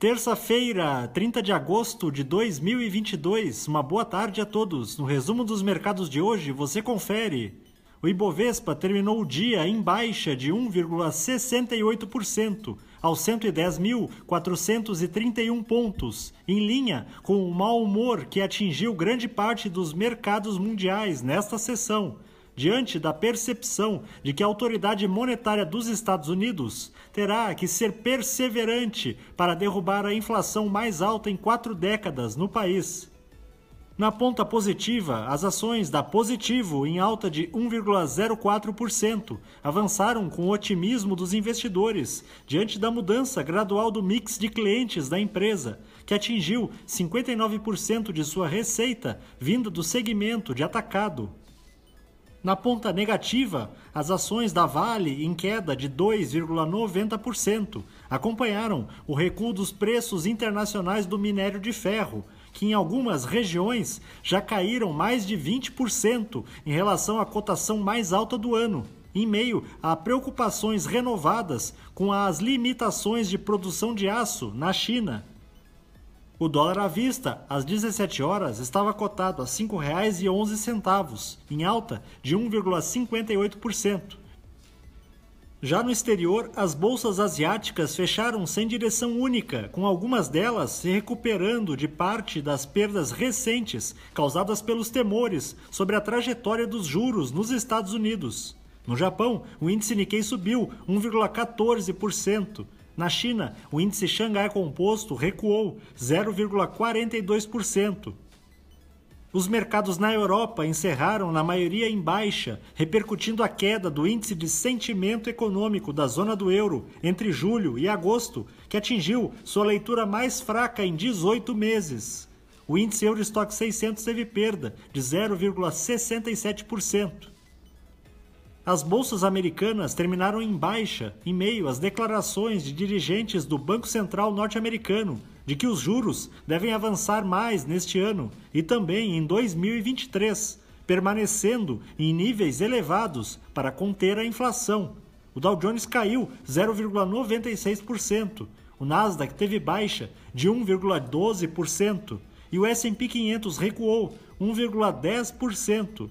Terça-feira, 30 de agosto de 2022. Uma boa tarde a todos. No resumo dos mercados de hoje, você confere. O Ibovespa terminou o dia em baixa de 1,68% aos 110.431 pontos, em linha com o mau humor que atingiu grande parte dos mercados mundiais nesta sessão diante da percepção de que a autoridade monetária dos Estados Unidos terá que ser perseverante para derrubar a inflação mais alta em quatro décadas no país. Na ponta positiva, as ações da Positivo, em alta de 1,04%, avançaram com o otimismo dos investidores diante da mudança gradual do mix de clientes da empresa, que atingiu 59% de sua receita vinda do segmento de atacado. Na ponta negativa, as ações da Vale, em queda de 2,90%, acompanharam o recuo dos preços internacionais do minério de ferro, que em algumas regiões já caíram mais de 20% em relação à cotação mais alta do ano, em meio a preocupações renovadas com as limitações de produção de aço na China. O dólar à vista, às 17 horas, estava cotado a R$ 5,11, em alta de 1,58%. Já no exterior, as bolsas asiáticas fecharam sem direção única, com algumas delas se recuperando de parte das perdas recentes causadas pelos temores sobre a trajetória dos juros nos Estados Unidos. No Japão, o índice Nikkei subiu 1,14%. Na China, o índice Xangai Composto recuou 0,42%. Os mercados na Europa encerraram na maioria em baixa, repercutindo a queda do índice de sentimento econômico da zona do euro entre julho e agosto, que atingiu sua leitura mais fraca em 18 meses. O índice Eurostock 600 teve perda de 0,67%. As bolsas americanas terminaram em baixa em meio às declarações de dirigentes do Banco Central norte-americano de que os juros devem avançar mais neste ano e também em 2023, permanecendo em níveis elevados para conter a inflação. O Dow Jones caiu 0,96%, o Nasdaq teve baixa de 1,12% e o S&P 500 recuou 1,10%.